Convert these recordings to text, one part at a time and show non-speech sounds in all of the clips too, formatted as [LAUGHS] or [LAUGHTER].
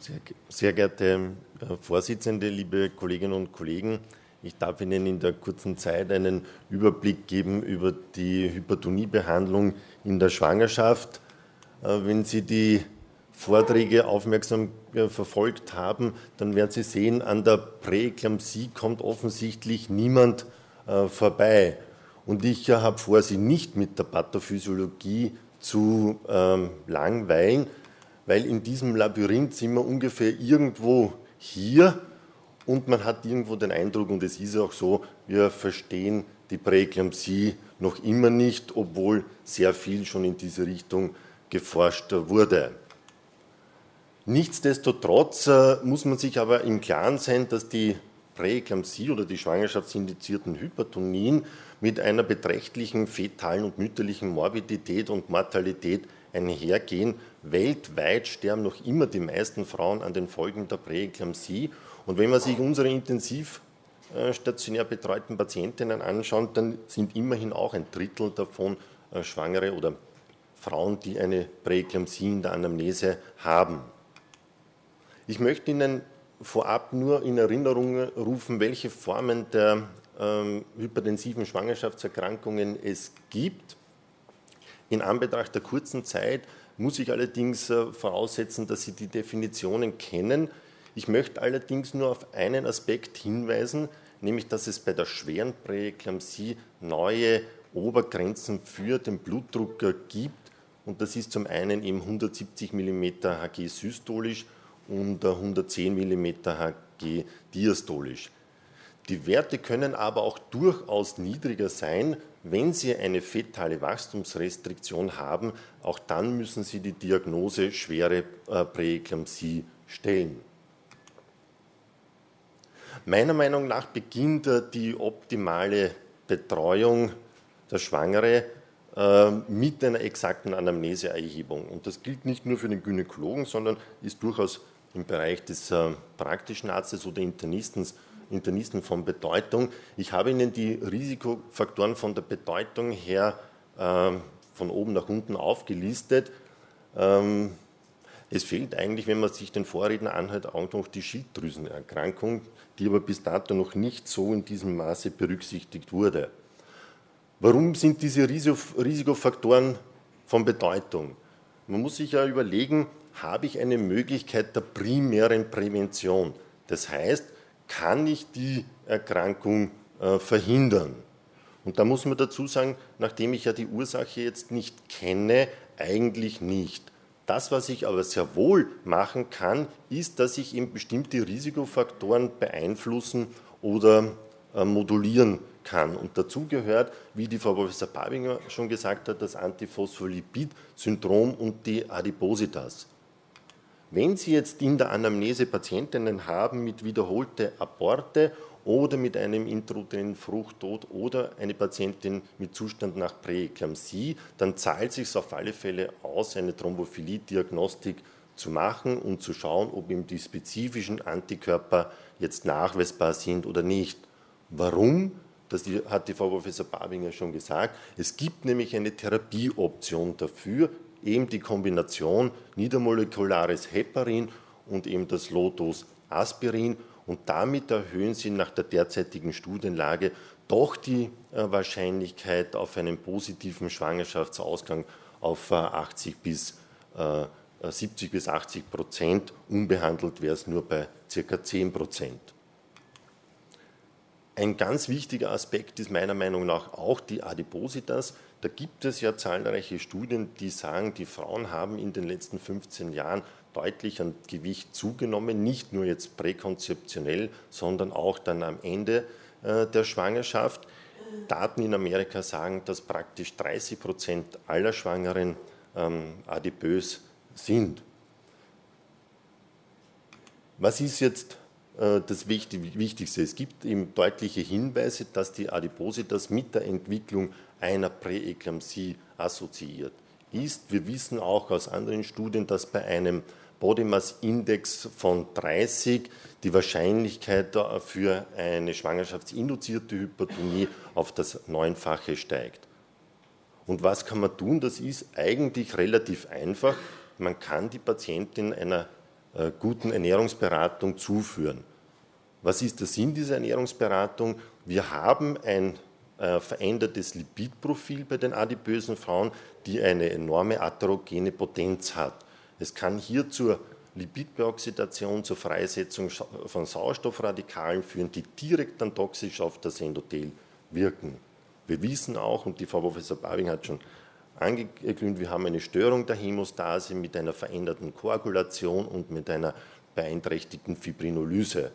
Sehr, sehr geehrte äh, Vorsitzende, liebe Kolleginnen und Kollegen, ich darf Ihnen in der kurzen Zeit einen Überblick geben über die Hypertoniebehandlung in der Schwangerschaft. Äh, wenn Sie die Vorträge aufmerksam äh, verfolgt haben, dann werden Sie sehen, an der Präeklampsie kommt offensichtlich niemand vorbei. Und ich habe vor, Sie nicht mit der Pathophysiologie zu ähm, langweilen, weil in diesem Labyrinth sind wir ungefähr irgendwo hier und man hat irgendwo den Eindruck, und es ist auch so, wir verstehen die Präeklampsie noch immer nicht, obwohl sehr viel schon in diese Richtung geforscht wurde. Nichtsdestotrotz äh, muss man sich aber im Klaren sein, dass die Präeklampsie oder die schwangerschaftsindizierten Hypertonien mit einer beträchtlichen fetalen und mütterlichen Morbidität und Mortalität einhergehen. Weltweit sterben noch immer die meisten Frauen an den Folgen der Präeklampsie. Und wenn man sich unsere intensiv äh, stationär betreuten Patientinnen anschaut, dann sind immerhin auch ein Drittel davon äh, Schwangere oder Frauen, die eine Präeklampsie in der Anamnese haben. Ich möchte Ihnen vorab nur in Erinnerung rufen, welche Formen der ähm, hypertensiven Schwangerschaftserkrankungen es gibt. In Anbetracht der kurzen Zeit muss ich allerdings äh, voraussetzen, dass Sie die Definitionen kennen. Ich möchte allerdings nur auf einen Aspekt hinweisen, nämlich dass es bei der schweren Präeklampsie neue Obergrenzen für den Blutdruck gibt. Und das ist zum einen eben 170 mm Hg systolisch und 110 mm Hg diastolisch. Die Werte können aber auch durchaus niedriger sein, wenn Sie eine fetale Wachstumsrestriktion haben. Auch dann müssen Sie die Diagnose schwere äh, Präeklampsie stellen. Meiner Meinung nach beginnt äh, die optimale Betreuung der Schwangere äh, mit einer exakten Anamneseerhebung. Und das gilt nicht nur für den Gynäkologen, sondern ist durchaus im Bereich des praktischen Arztes oder Internisten Internisten von Bedeutung. Ich habe Ihnen die Risikofaktoren von der Bedeutung her äh, von oben nach unten aufgelistet. Ähm, es fehlt eigentlich, wenn man sich den Vorredner anhört, auch noch die Schilddrüsenerkrankung, die aber bis dato noch nicht so in diesem Maße berücksichtigt wurde. Warum sind diese Risikofaktoren von Bedeutung? Man muss sich ja überlegen, habe ich eine Möglichkeit der primären Prävention? Das heißt, kann ich die Erkrankung äh, verhindern? Und da muss man dazu sagen, nachdem ich ja die Ursache jetzt nicht kenne, eigentlich nicht. Das, was ich aber sehr wohl machen kann, ist, dass ich eben bestimmte Risikofaktoren beeinflussen oder äh, modulieren kann. Und dazu gehört, wie die Frau Professor Babinger schon gesagt hat, das Antiphospholipid-Syndrom und die Adipositas. Wenn Sie jetzt in der Anamnese Patientinnen haben mit wiederholte Aborte oder mit einem intrauterinen Fruchttod oder eine Patientin mit Zustand nach Präeklampsie, dann zahlt sich auf alle Fälle aus, eine Thrombophilie-Diagnostik zu machen und zu schauen, ob ihm die spezifischen Antikörper jetzt nachweisbar sind oder nicht. Warum? Das hat die Frau Professor Babinger schon gesagt. Es gibt nämlich eine Therapieoption dafür, eben die Kombination niedermolekulares Heparin und eben das Lotus Aspirin und damit erhöhen sie nach der derzeitigen Studienlage doch die äh, Wahrscheinlichkeit auf einen positiven Schwangerschaftsausgang auf 80 äh, bis 70 äh, bis 80 Prozent. Unbehandelt wäre es nur bei circa 10 Prozent. Ein ganz wichtiger Aspekt ist meiner Meinung nach auch die Adipositas. Da gibt es ja zahlreiche Studien, die sagen, die Frauen haben in den letzten 15 Jahren deutlich an Gewicht zugenommen, nicht nur jetzt präkonzeptionell, sondern auch dann am Ende äh, der Schwangerschaft. Daten in Amerika sagen, dass praktisch 30 Prozent aller Schwangeren ähm, adipös sind. Was ist jetzt äh, das Wichtigste? Es gibt eben deutliche Hinweise, dass die Adipositas mit der Entwicklung einer Präeklampsie assoziiert ist. Wir wissen auch aus anderen Studien, dass bei einem Body Mass Index von 30 die Wahrscheinlichkeit für eine schwangerschaftsinduzierte Hypertonie auf das Neunfache steigt. Und was kann man tun? Das ist eigentlich relativ einfach. Man kann die Patientin einer äh, guten Ernährungsberatung zuführen. Was ist der Sinn dieser Ernährungsberatung? Wir haben ein äh, verändertes Lipidprofil bei den adipösen Frauen, die eine enorme atherogene Potenz hat. Es kann hier zur Lipidperoxidation, zur Freisetzung von Sauerstoffradikalen führen, die direkt dann toxisch auf das Endothel wirken. Wir wissen auch, und die Frau Professor Babing hat schon angeglüht, wir haben eine Störung der Hämostase mit einer veränderten Koagulation und mit einer beeinträchtigten Fibrinolyse.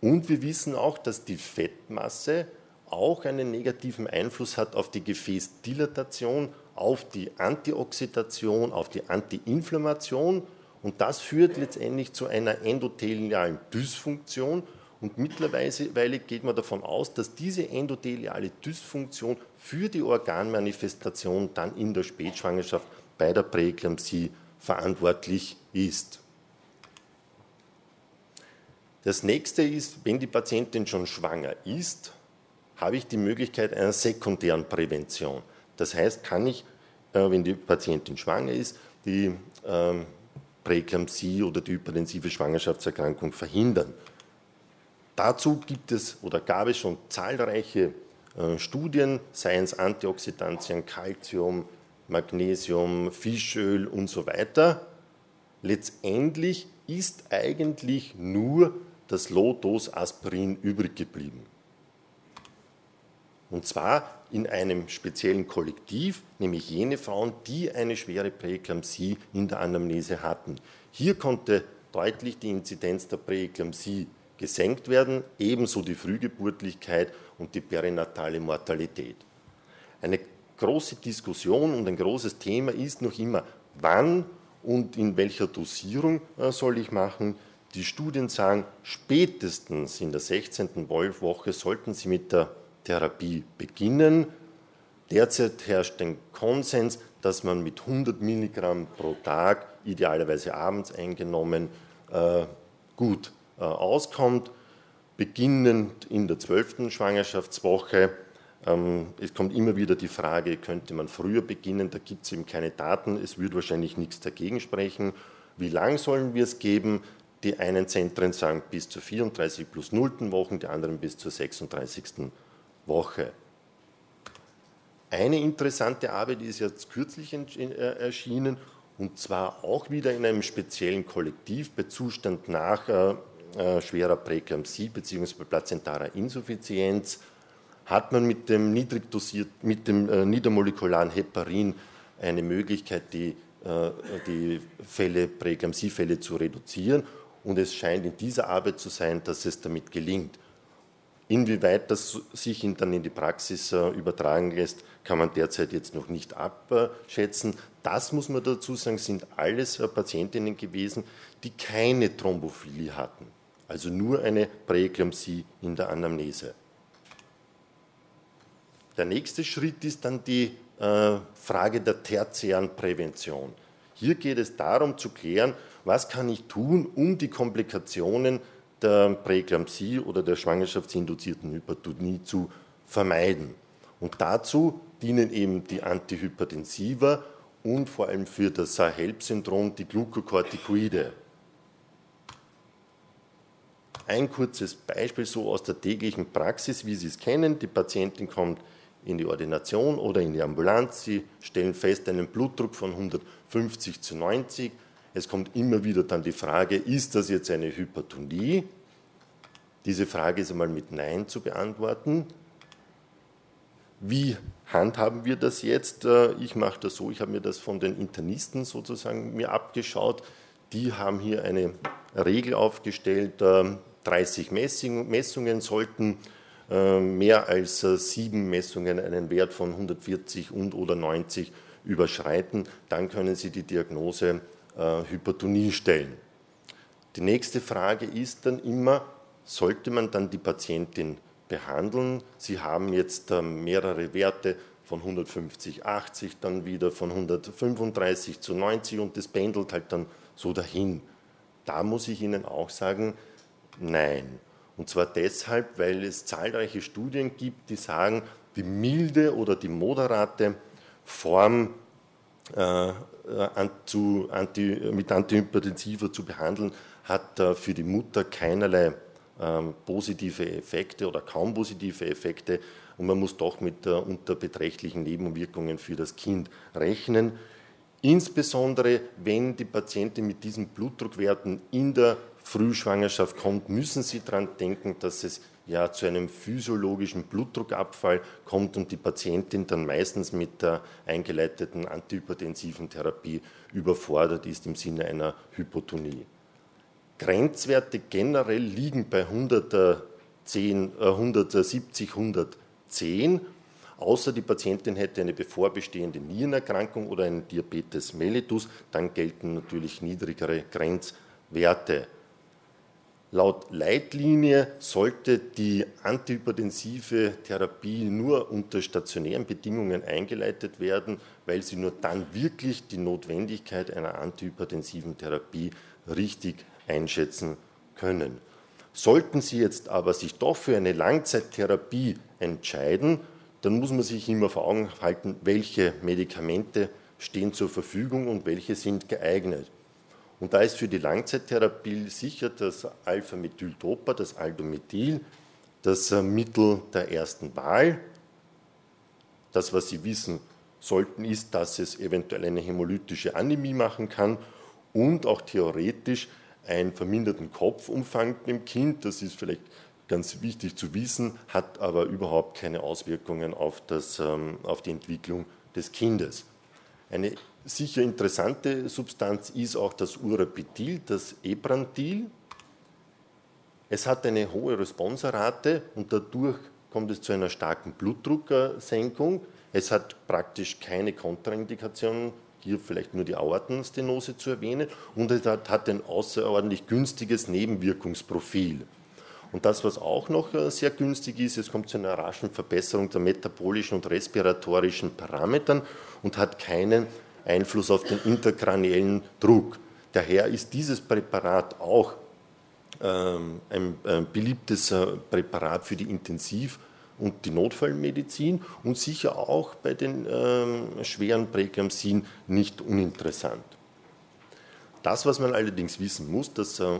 Und wir wissen auch, dass die Fettmasse auch einen negativen Einfluss hat auf die Gefäßdilatation, auf die Antioxidation, auf die Antiinflammation und das führt letztendlich zu einer endothelialen Dysfunktion und mittlerweile geht man davon aus, dass diese endotheliale Dysfunktion für die Organmanifestation dann in der Spätschwangerschaft bei der Präeklampsie verantwortlich ist. Das nächste ist, wenn die Patientin schon schwanger ist, habe ich die Möglichkeit einer sekundären Prävention. Das heißt, kann ich, äh, wenn die Patientin schwanger ist, die ähm, Präeklampsie oder die hypertensive Schwangerschaftserkrankung verhindern. Dazu gibt es oder gab es schon zahlreiche äh, Studien, seien es Antioxidantien, Calcium, Magnesium, Fischöl und so weiter. Letztendlich ist eigentlich nur das Low-Dose-Aspirin übrig geblieben. Und zwar in einem speziellen Kollektiv, nämlich jene Frauen, die eine schwere Präeklampsie in der Anamnese hatten. Hier konnte deutlich die Inzidenz der Präeklampsie gesenkt werden, ebenso die Frühgeburtlichkeit und die perinatale Mortalität. Eine große Diskussion und ein großes Thema ist noch immer, wann und in welcher Dosierung äh, soll ich machen. Die Studien sagen, spätestens in der 16. Woche sollten Sie mit der Therapie beginnen. Derzeit herrscht ein Konsens, dass man mit 100 Milligramm pro Tag, idealerweise abends eingenommen, äh, gut äh, auskommt. Beginnend in der zwölften Schwangerschaftswoche. Ähm, es kommt immer wieder die Frage, könnte man früher beginnen? Da gibt es eben keine Daten. Es würde wahrscheinlich nichts dagegen sprechen. Wie lang sollen wir es geben? Die einen Zentren sagen bis zur 34 plus 0. Wochen, die anderen bis zur 36. Woche. Eine interessante Arbeit ist jetzt kürzlich äh, erschienen und zwar auch wieder in einem speziellen Kollektiv bei Zustand nach äh, äh, schwerer Präklampsie bzw. plazentarer Insuffizienz hat man mit dem niedrig dosiert, mit dem äh, niedermolekularen Heparin eine Möglichkeit, die, äh, die Fälle, Präeklampsiefälle zu reduzieren und es scheint in dieser Arbeit zu sein, dass es damit gelingt. Inwieweit das sich dann in die Praxis äh, übertragen lässt, kann man derzeit jetzt noch nicht abschätzen. Das muss man dazu sagen, sind alles äh, Patientinnen gewesen, die keine Thrombophilie hatten, also nur eine Präeklampsie in der Anamnese. Der nächste Schritt ist dann die äh, Frage der tertiären Prävention. Hier geht es darum zu klären, was kann ich tun, um die Komplikationen der Präeklampsie oder der schwangerschaftsinduzierten Hypertonie zu vermeiden. Und dazu dienen eben die Antihypertensiva und vor allem für das Sahel-Syndrom die Glukokortikoide. Ein kurzes Beispiel so aus der täglichen Praxis, wie Sie es kennen. Die Patientin kommt in die Ordination oder in die Ambulanz. Sie stellen fest einen Blutdruck von 150 zu 90 es kommt immer wieder dann die Frage, ist das jetzt eine Hypertonie? Diese Frage ist einmal mit Nein zu beantworten. Wie handhaben wir das jetzt? Äh, ich mache das so, ich habe mir das von den Internisten sozusagen mir abgeschaut. Die haben hier eine Regel aufgestellt, 30 ähm, Messungen sollten äh, mehr als äh, sieben Messungen einen Wert von 140 und oder 90 überschreiten. Dann können Sie die Diagnose Hypertonie stellen. Die nächste Frage ist dann immer, sollte man dann die Patientin behandeln? Sie haben jetzt äh, mehrere Werte von 150, 80, dann wieder von 135 zu 90 und das pendelt halt dann so dahin. Da muss ich Ihnen auch sagen, nein. Und zwar deshalb, weil es zahlreiche Studien gibt, die sagen, die milde oder die moderate Form äh, zu, anti, mit Antihypertensiva zu behandeln, hat äh, für die Mutter keinerlei ähm, positive Effekte oder kaum positive Effekte und man muss doch mit äh, unter beträchtlichen Nebenwirkungen für das Kind rechnen. Insbesondere wenn die Patientin mit diesen Blutdruckwerten in der Frühschwangerschaft kommt, müssen Sie daran denken, dass es ja zu einem physiologischen Blutdruckabfall kommt und die Patientin dann meistens mit der eingeleiteten antihypertensiven Therapie überfordert ist im Sinne einer Hypotonie. Grenzwerte generell liegen bei 110, äh, 170, 110, außer die Patientin hätte eine bevorbestehende Nierenerkrankung oder einen Diabetes mellitus, dann gelten natürlich niedrigere Grenzwerte. Laut Leitlinie sollte die antihypertensive Therapie nur unter stationären Bedingungen eingeleitet werden, weil sie nur dann wirklich die Notwendigkeit einer antihypertensiven Therapie richtig einschätzen können. Sollten Sie jetzt aber sich doch für eine Langzeittherapie entscheiden, dann muss man sich immer vor Augen halten, welche Medikamente stehen zur Verfügung und welche sind geeignet. Und da ist für die Langzeittherapie sicher das Alpha-Methyldopa, das Aldomethil, das äh, Mittel der ersten Wahl. Das, was Sie wissen sollten, ist, dass es eventuell eine hämolytische Anämie machen kann und auch theoretisch einen verminderten Kopfumfang im Kind. Das ist vielleicht ganz wichtig zu wissen, hat aber überhaupt keine Auswirkungen auf, das, ähm, auf die Entwicklung des Kindes. Eine sicher interessante Substanz ist auch das Urapetil, das Ebrantil. Es hat eine hohe Responserate und dadurch kommt es zu einer starken Blutdrucksenkung. Es hat praktisch keine Kontraindikationen, hier vielleicht nur die Aortenstenose zu erwähnen, und es hat ein außerordentlich günstiges Nebenwirkungsprofil. Und das, was auch noch äh, sehr günstig ist, es kommt zu einer raschen Verbesserung der metabolischen und respiratorischen Parametern und hat keinen Einfluss auf den interkraniellen Druck. Daher ist dieses Präparat auch ähm, ein, beliebtes äh, Präparat für die Intensiv- und die Notfallmedizin und sicher auch bei den ähm, schweren Präklampsien nicht uninteressant. Das, was man allerdings wissen muss, das äh,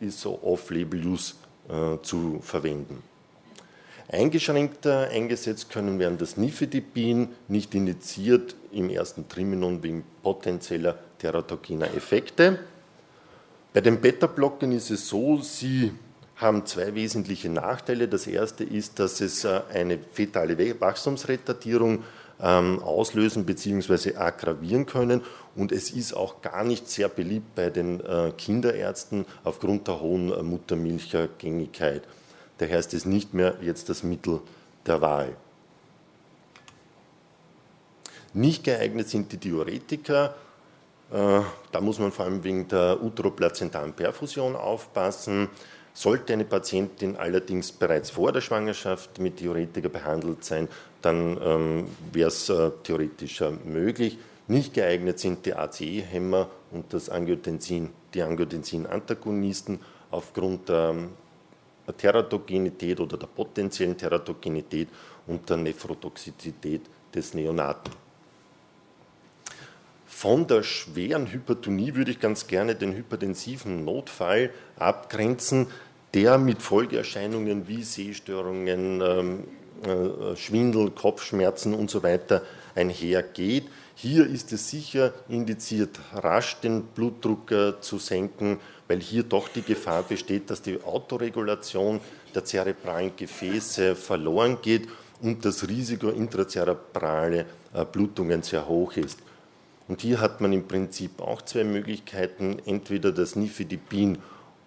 ist so Off-Label-Use zu verwenden. Eingeschränkter eingesetzt können werden das Nifedipin, nicht indiziert im ersten Triminon wegen potenzieller teratogener Effekte. Bei den Beta-Blockern ist es so, sie haben zwei wesentliche Nachteile. Das erste ist, dass es äh, eine fetale Wachstumsretardierung ähm, auslösen bzw. aggravieren können. Und es ist auch gar nicht sehr beliebt bei den äh, Kinderärzten aufgrund der hohen äh, Muttermilchgängigkeit. Daher ist es nicht mehr jetzt das Mittel der Wahl. Nicht geeignet sind die Diuretika. Da muss man vor allem wegen der uteroplazentalen Perfusion aufpassen. Sollte eine Patientin allerdings bereits vor der Schwangerschaft mit Diuretika behandelt sein, dann ähm, wäre es äh, theoretisch äh, möglich. Nicht geeignet sind die ACE-Hämmer und das Angiotensin, die Angiotensin-Antagonisten aufgrund der ähm, Teratogenität oder der potenziellen Teratogenität und der Nephrotoxizität des Neonaten. Von der schweren Hypertonie würde ich ganz gerne den hypertensiven Notfall abgrenzen, der mit Folgeerscheinungen wie Sehstörungen, ähm, äh, Schwindel, Kopfschmerzen und so weiter einhergeht. Hier ist es sicher indiziert, rasch den Blutdruck äh, zu senken, weil hier doch die Gefahr besteht, dass die Autoregulation der zerebralen Gefäße verloren geht und das Risiko intrazerebrale äh, Blutungen sehr hoch ist. Und hier hat man im Prinzip auch zwei Möglichkeiten, entweder das Nifedipin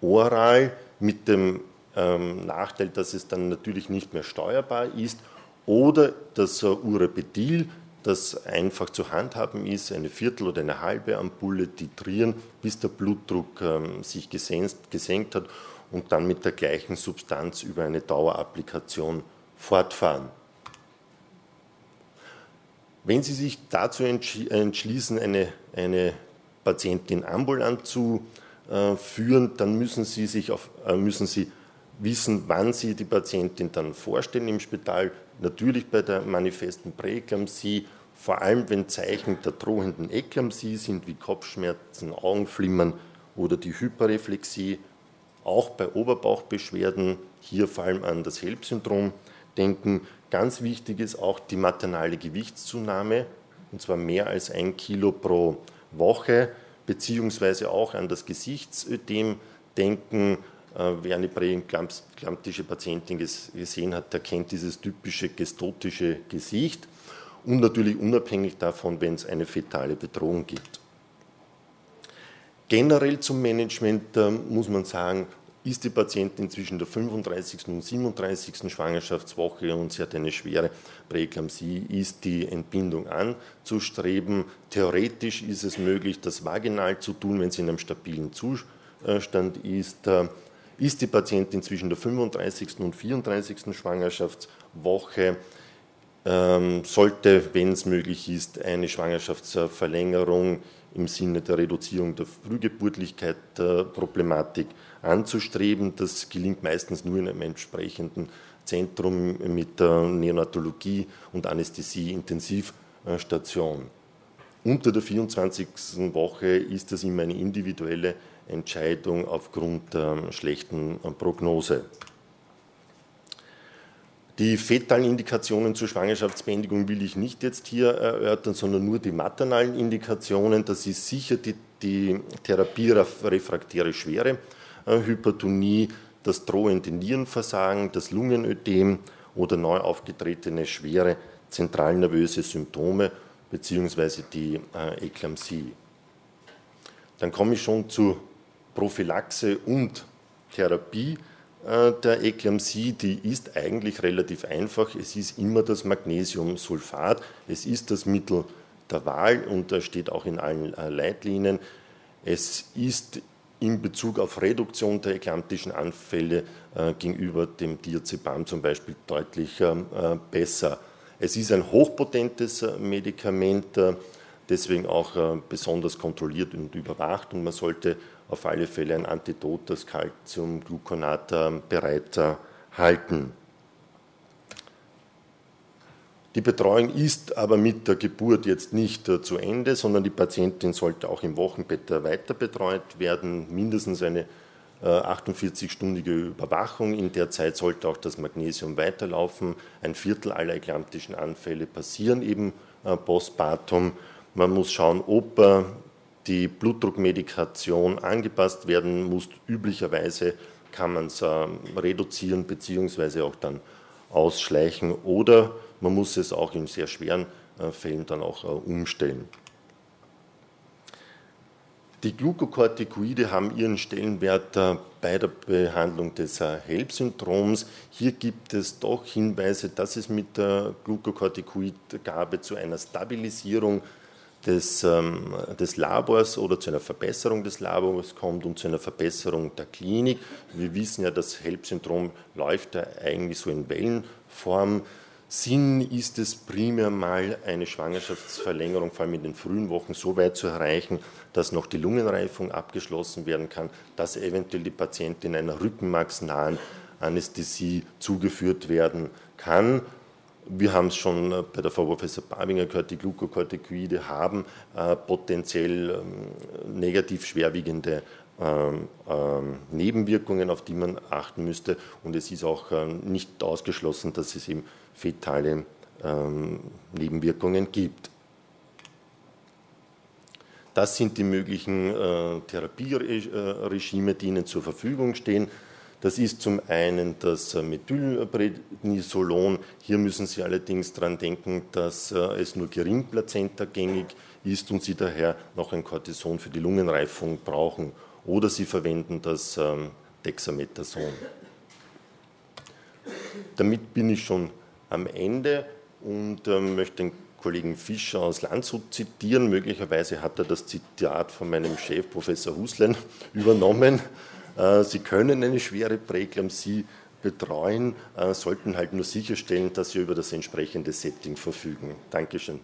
oral mit dem ähm, Nachteil, dass es dann natürlich nicht mehr steuerbar ist, oder das äh, Urapetil, das einfach zu handhaben ist, eine Viertel oder eine halbe Ampulle titrieren, bis der Blutdruck ähm, sich gesenkt, gesenkt hat und dann mit der gleichen Substanz über eine Dauerapplikation fortfahren. Wenn Sie sich dazu entschließen, eine, eine Patientin ambulant zu äh, führen, dann müssen Sie, sich auf, äh, müssen Sie wissen, wann Sie die Patientin dann vorstellen im Spital. Natürlich bei der manifesten Präeklampsie vor allem wenn Zeichen der drohenden Eklampsie sind, wie Kopfschmerzen, Augenflimmern oder die Hyperreflexie, auch bei Oberbauchbeschwerden, hier vor allem an das HELP-Syndrom denken. Ganz wichtig ist auch die maternale Gewichtszunahme, und zwar mehr als ein Kilo pro Woche, beziehungsweise auch an das Gesichtsödem denken. Äh, wer eine präeklamptische Patientin gesehen hat, der kennt dieses typische gestotische Gesicht und natürlich unabhängig davon, wenn es eine fetale Bedrohung gibt. Generell zum Management äh, muss man sagen, ist die Patientin zwischen der 35. und 37. Schwangerschaftswoche und sie hat eine schwere Präeklampsie, ist die Entbindung anzustreben. Theoretisch ist es möglich, das vaginal zu tun, wenn sie in einem stabilen Zustand ist. Ist die Patientin zwischen der 35. und 34. Schwangerschaftswoche ähm, sollte, wenn es möglich ist, eine Schwangerschaftsverlängerung im Sinne der Reduzierung der Frühgeburtlichkeit äh, anzustreben. Das gelingt meistens nur in einem entsprechenden Zentrum mit der Neonatologie und Anästhesie Intensivstation. Unter der 24. Woche ist das immer eine individuelle Entscheidung aufgrund der schlechten Prognose. Die fetalen Indikationen zur Schwangerschaftsbeendigung will ich nicht jetzt hier erörtern, sondern nur die maternalen Indikationen. Das ist sicher die, die therapierefraktäre schwere äh, Hypertonie, das drohende Nierenversagen, das Lungenödem oder neu aufgetretene schwere zentralnervöse Symptome bzw. die äh, Eklampsie. Dann komme ich schon zu Prophylaxe und Therapie. Äh, der Eklampsie, die ist eigentlich relativ einfach. Es ist immer das Magnesiumsulfat. Es ist das Mittel der Wahl und das steht auch in allen äh, Leitlinien. Es ist in Bezug auf Reduktion der eklamptischen Anfälle äh, gegenüber dem Diazepam zum Beispiel deutlich ähm, besser. Es ist ein hochpotentes Medikament, deswegen auch besonders kontrolliert und überwacht und man sollte auf alle Fälle ein Antidot, das Calciumgluconat, bereit halten. Die Betreuung ist aber mit der Geburt jetzt nicht äh, zu Ende, sondern die Patientin sollte auch im Wochenbett weiter betreut werden, mindestens eine 48-stündige äh, Überwachung. In der Zeit sollte auch das Magnesium weiterlaufen. Ein Viertel aller eklamptischen Anfälle passieren eben äh, postpartum. Man muss schauen, ob die Blutdruckmedikation angepasst werden muss. Üblicherweise kann man es äh, reduzieren bzw. auch dann ausschleichen oder man muss es auch in sehr schweren äh, Fällen dann auch äh, umstellen. Die Glukokortikoide haben ihren Stellenwert äh, bei der Behandlung des äh, HELP-Syndroms. Hier gibt es doch Hinweise, dass es mit der Glukokortikoidgabe zu einer Stabilisierung des, ähm, des Labors oder zu einer Verbesserung des Labors kommt und zu einer Verbesserung der Klinik. Wir wissen ja, das HELP-Syndrom läuft ja eigentlich so in Wellenform. Sinn ist es primär mal eine Schwangerschaftsverlängerung, vor allem in den frühen Wochen, so weit zu erreichen, dass noch die Lungenreifung abgeschlossen werden kann, dass eventuell die Patientin einer rückenmarksnahen Anästhesie zugeführt werden kann wir haben es schon äh, bei der Frau Professor Barbinger gehört, die Glukokortikoide haben äh, potenziell ähm, negativ schwerwiegende ähm, ähm, Nebenwirkungen, auf die man achten müsste. Und es ist auch ähm, nicht ausgeschlossen, dass es eben fetale ähm, Nebenwirkungen gibt. Das sind die möglichen äh, Therapieregime, die Ihnen zur Verfügung stehen. Das ist zum einen das Methylprednisolon. Hier müssen Sie allerdings daran denken, dass äh, es nur gering plazentagängig ist und Sie daher noch ein Cortison für die Lungenreifung brauchen. Oder Sie verwenden das ähm, Dexamethason. Damit bin ich schon am Ende und ähm, möchte den Kollegen Fischer aus Landshut zitieren. Möglicherweise hat er das Zitat von meinem Chef, Professor Huslein, [LAUGHS] übernommen. Äh, sie können eine schwere Präeklampsie betreuen, äh, sollten halt nur sicherstellen, dass Sie über das entsprechende Setting verfügen. Dankeschön.